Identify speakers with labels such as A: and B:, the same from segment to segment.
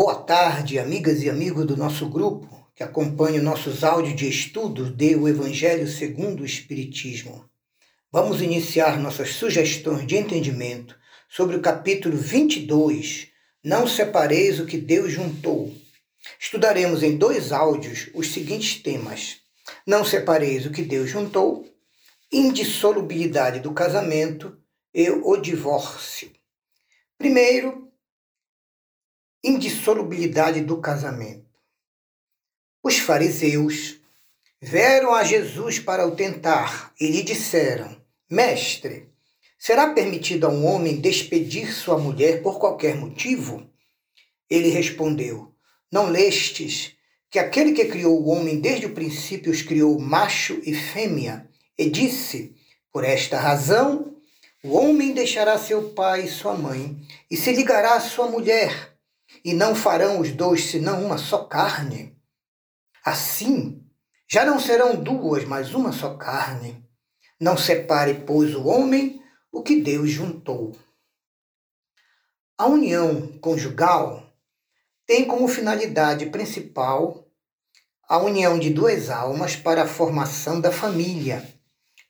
A: Boa tarde, amigas e amigos do nosso grupo que acompanham nossos áudios de estudos de O Evangelho segundo o Espiritismo. Vamos iniciar nossas sugestões de entendimento sobre o capítulo 22, Não separeis o que Deus juntou. Estudaremos em dois áudios os seguintes temas: Não separeis o que Deus juntou, indissolubilidade do casamento e o divórcio. Primeiro, indissolubilidade do casamento. Os fariseus vieram a Jesus para o tentar e lhe disseram: Mestre, será permitido a um homem despedir sua mulher por qualquer motivo? Ele respondeu: Não lestes que aquele que criou o homem desde o princípio os criou macho e fêmea, e disse: Por esta razão, o homem deixará seu pai e sua mãe e se ligará à sua mulher e não farão os dois senão uma só carne. Assim, já não serão duas, mas uma só carne. Não separe, pois, o homem o que Deus juntou. A união conjugal tem como finalidade principal a união de duas almas para a formação da família,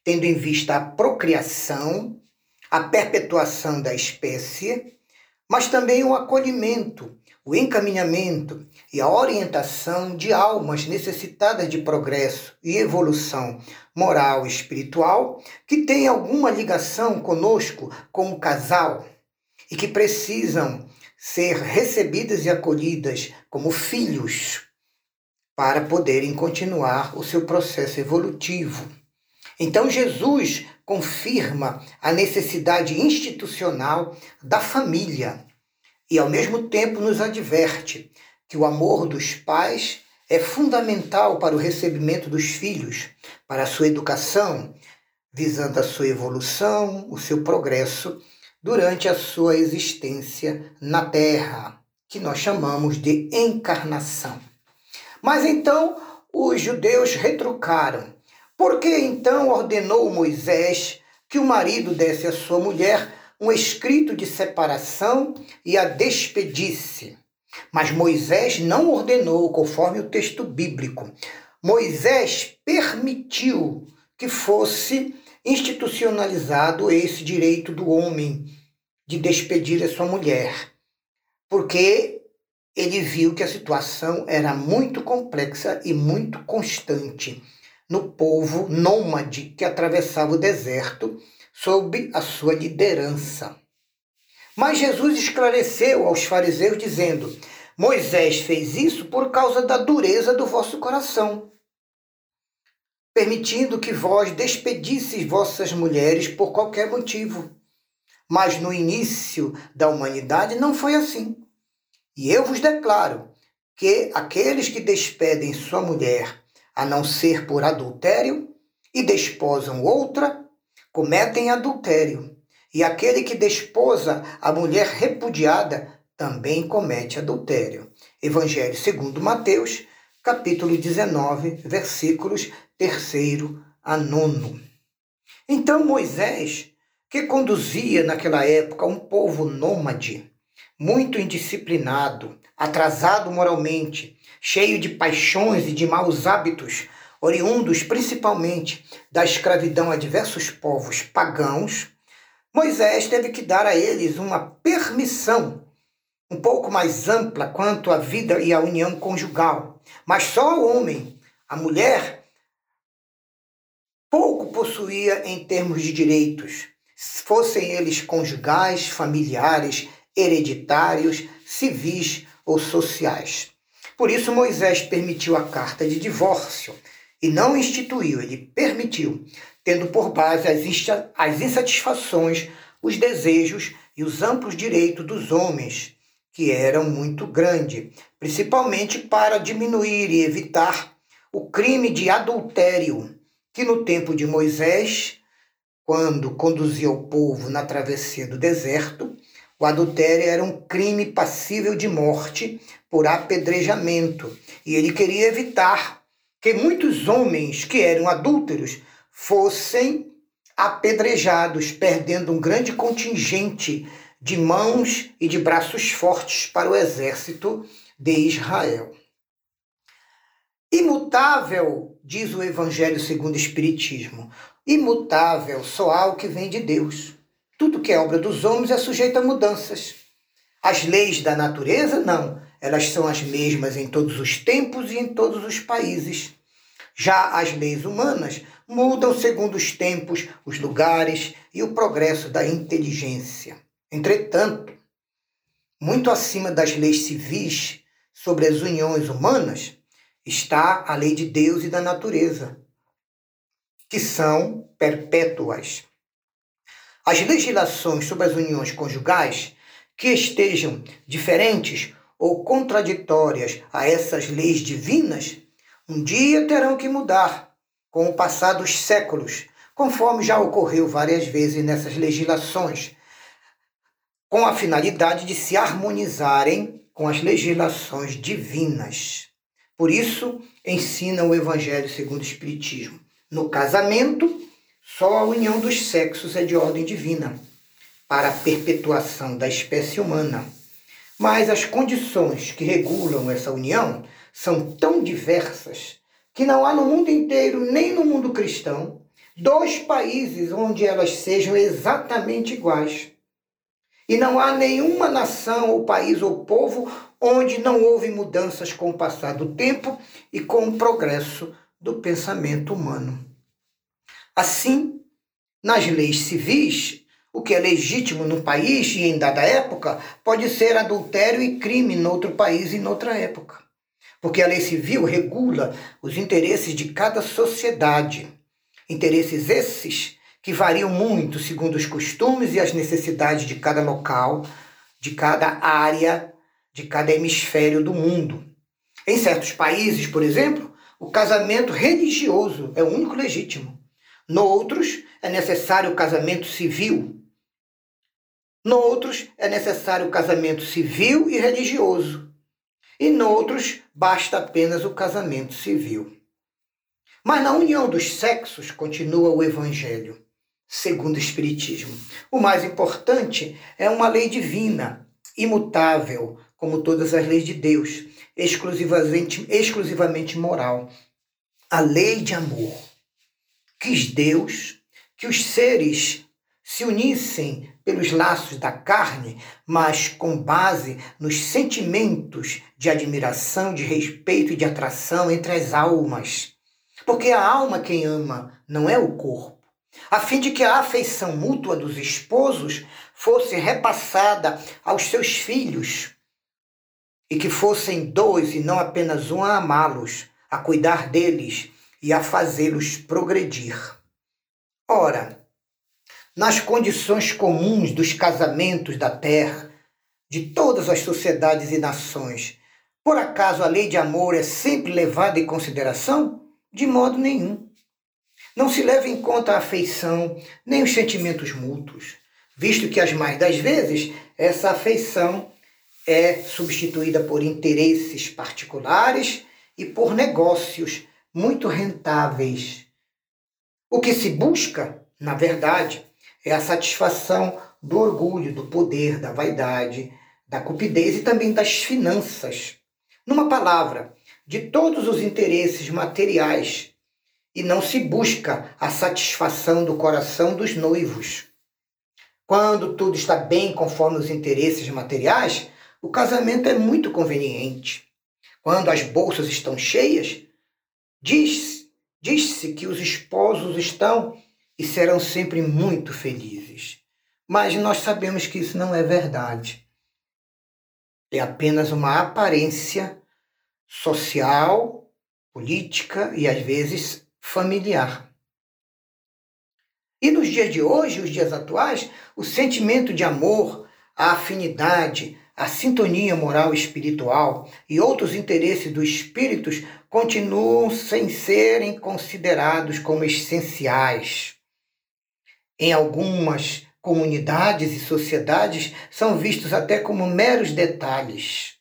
A: tendo em vista a procriação, a perpetuação da espécie mas também o acolhimento, o encaminhamento e a orientação de almas necessitadas de progresso e evolução moral e espiritual que têm alguma ligação conosco como casal e que precisam ser recebidas e acolhidas como filhos para poderem continuar o seu processo evolutivo. Então Jesus confirma a necessidade institucional da família e, ao mesmo tempo, nos adverte que o amor dos pais é fundamental para o recebimento dos filhos, para a sua educação, visando a sua evolução, o seu progresso durante a sua existência na Terra, que nós chamamos de encarnação. Mas então os judeus retrucaram por que então ordenou Moisés que o marido desse à sua mulher um escrito de separação e a despedisse? Mas Moisés não ordenou, conforme o texto bíblico. Moisés permitiu que fosse institucionalizado esse direito do homem de despedir a sua mulher, porque ele viu que a situação era muito complexa e muito constante no povo nômade que atravessava o deserto sob a sua liderança. Mas Jesus esclareceu aos fariseus dizendo: Moisés fez isso por causa da dureza do vosso coração, permitindo que vós despedisseis vossas mulheres por qualquer motivo. Mas no início da humanidade não foi assim. E eu vos declaro que aqueles que despedem sua mulher a não ser por adultério, e desposam outra, cometem adultério. E aquele que desposa a mulher repudiada também comete adultério. Evangelho segundo Mateus, capítulo 19, versículos 3 a 9. Então Moisés, que conduzia naquela época um povo nômade, muito indisciplinado, atrasado moralmente, cheio de paixões e de maus hábitos, oriundos principalmente da escravidão a diversos povos pagãos, Moisés teve que dar a eles uma permissão um pouco mais ampla quanto à vida e à união conjugal. Mas só o homem, a mulher, pouco possuía em termos de direitos, fossem eles conjugais, familiares, hereditários, civis ou sociais. Por isso, Moisés permitiu a carta de divórcio e não instituiu, ele permitiu, tendo por base as insatisfações, os desejos e os amplos direitos dos homens, que eram muito grandes, principalmente para diminuir e evitar o crime de adultério, que no tempo de Moisés, quando conduzia o povo na travessia do deserto, o adultério era um crime passível de morte por apedrejamento, e ele queria evitar que muitos homens que eram adúlteros fossem apedrejados, perdendo um grande contingente de mãos e de braços fortes para o exército de Israel. Imutável, diz o Evangelho segundo o Espiritismo, imutável só há o que vem de Deus. Tudo que é obra dos homens é sujeito a mudanças. As leis da natureza, não. Elas são as mesmas em todos os tempos e em todos os países. Já as leis humanas mudam segundo os tempos, os lugares e o progresso da inteligência. Entretanto, muito acima das leis civis sobre as uniões humanas, está a lei de Deus e da natureza, que são perpétuas. As legislações sobre as uniões conjugais que estejam diferentes ou contraditórias a essas leis divinas, um dia terão que mudar com o passar dos séculos, conforme já ocorreu várias vezes nessas legislações, com a finalidade de se harmonizarem com as legislações divinas. Por isso, ensina o Evangelho segundo o Espiritismo. No casamento, só a união dos sexos é de ordem divina, para a perpetuação da espécie humana. Mas as condições que regulam essa união são tão diversas que não há no mundo inteiro, nem no mundo cristão, dois países onde elas sejam exatamente iguais. E não há nenhuma nação, ou país, ou povo onde não houve mudanças com o passar do tempo e com o progresso do pensamento humano. Assim, nas leis civis, o que é legítimo no país e em dada época pode ser adultério e crime em outro país e noutra época. Porque a lei civil regula os interesses de cada sociedade. Interesses esses que variam muito segundo os costumes e as necessidades de cada local, de cada área de cada hemisfério do mundo. Em certos países, por exemplo, o casamento religioso é o único legítimo. Noutros, é necessário o casamento civil. Noutros, é necessário o casamento civil e religioso. E noutros, basta apenas o casamento civil. Mas na união dos sexos continua o Evangelho, segundo o Espiritismo. O mais importante é uma lei divina, imutável, como todas as leis de Deus, exclusivamente, exclusivamente moral. A lei de amor. Quis Deus que os seres se unissem pelos laços da carne, mas com base nos sentimentos de admiração, de respeito e de atração entre as almas. Porque a alma quem ama não é o corpo. A fim de que a afeição mútua dos esposos fosse repassada aos seus filhos e que fossem dois e não apenas um a amá-los, a cuidar deles e a fazê-los progredir. Ora, nas condições comuns dos casamentos da terra, de todas as sociedades e nações, por acaso a lei de amor é sempre levada em consideração? De modo nenhum. Não se leva em conta a afeição, nem os sentimentos mútuos, visto que as mais das vezes essa afeição é substituída por interesses particulares e por negócios muito rentáveis. O que se busca, na verdade, é a satisfação do orgulho, do poder, da vaidade, da cupidez e também das finanças. Numa palavra, de todos os interesses materiais, e não se busca a satisfação do coração dos noivos. Quando tudo está bem conforme os interesses materiais, o casamento é muito conveniente. Quando as bolsas estão cheias, diz-se diz que os esposos estão e serão sempre muito felizes. Mas nós sabemos que isso não é verdade. É apenas uma aparência social, política e às vezes familiar. E nos dias de hoje, os dias atuais, o sentimento de amor, a afinidade, a sintonia moral espiritual e outros interesses dos espíritos continuam sem serem considerados como essenciais. Em algumas comunidades e sociedades são vistos até como meros detalhes.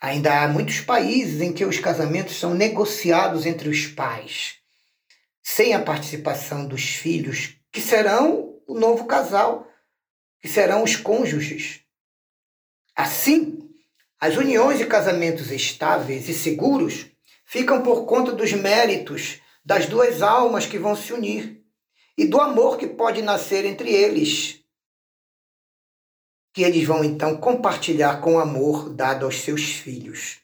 A: Ainda há muitos países em que os casamentos são negociados entre os pais, sem a participação dos filhos, que serão o novo casal que serão os cônjuges. Assim, as uniões e casamentos estáveis e seguros ficam por conta dos méritos das duas almas que vão se unir e do amor que pode nascer entre eles, que eles vão então compartilhar com o amor dado aos seus filhos.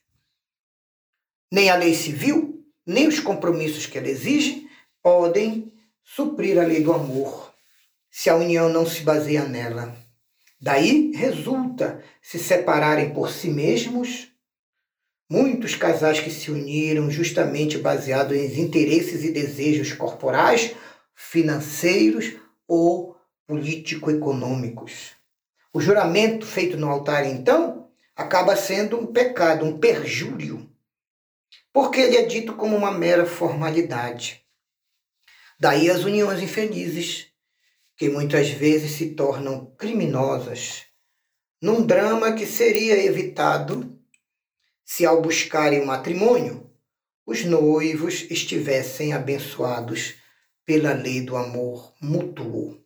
A: Nem a lei civil, nem os compromissos que ela exige podem suprir a lei do amor, se a união não se baseia nela. Daí resulta se separarem por si mesmos muitos casais que se uniram justamente baseados em interesses e desejos corporais, financeiros ou político-econômicos. O juramento feito no altar, então, acaba sendo um pecado, um perjúrio, porque ele é dito como uma mera formalidade. Daí as uniões infelizes, que muitas vezes se tornam criminosas, num drama que seria evitado se, ao buscarem o matrimônio, os noivos estivessem abençoados pela lei do amor mútuo.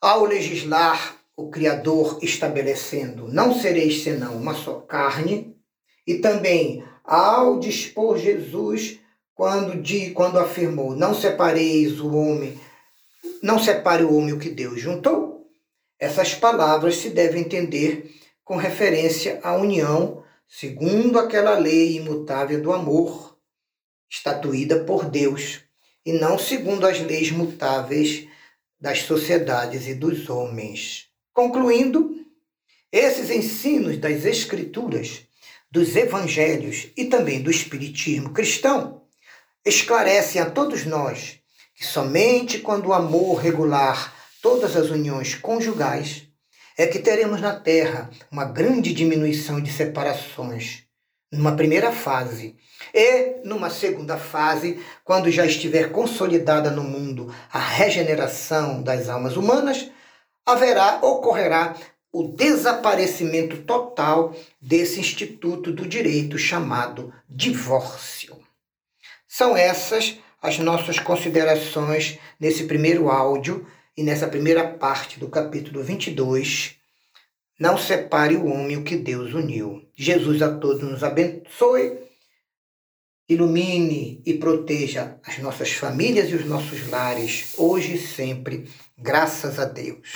A: Ao legislar o Criador estabelecendo não sereis senão uma só carne, e também ao dispor Jesus quando, de, quando afirmou não separeis o homem, não separe o homem o que Deus juntou, essas palavras se devem entender com referência à união segundo aquela lei imutável do amor, estatuída por Deus, e não segundo as leis mutáveis das sociedades e dos homens. Concluindo, esses ensinos das Escrituras, dos Evangelhos e também do Espiritismo cristão esclarecem a todos nós que somente quando o amor regular todas as uniões conjugais é que teremos na Terra uma grande diminuição de separações, numa primeira fase. E numa segunda fase, quando já estiver consolidada no mundo a regeneração das almas humanas, haverá, ocorrerá o desaparecimento total desse instituto do direito chamado divórcio. São essas as nossas considerações nesse primeiro áudio e nessa primeira parte do capítulo 22, não separe o homem o que Deus uniu. Jesus a todos nos abençoe, ilumine e proteja as nossas famílias e os nossos lares, hoje e sempre, graças a Deus.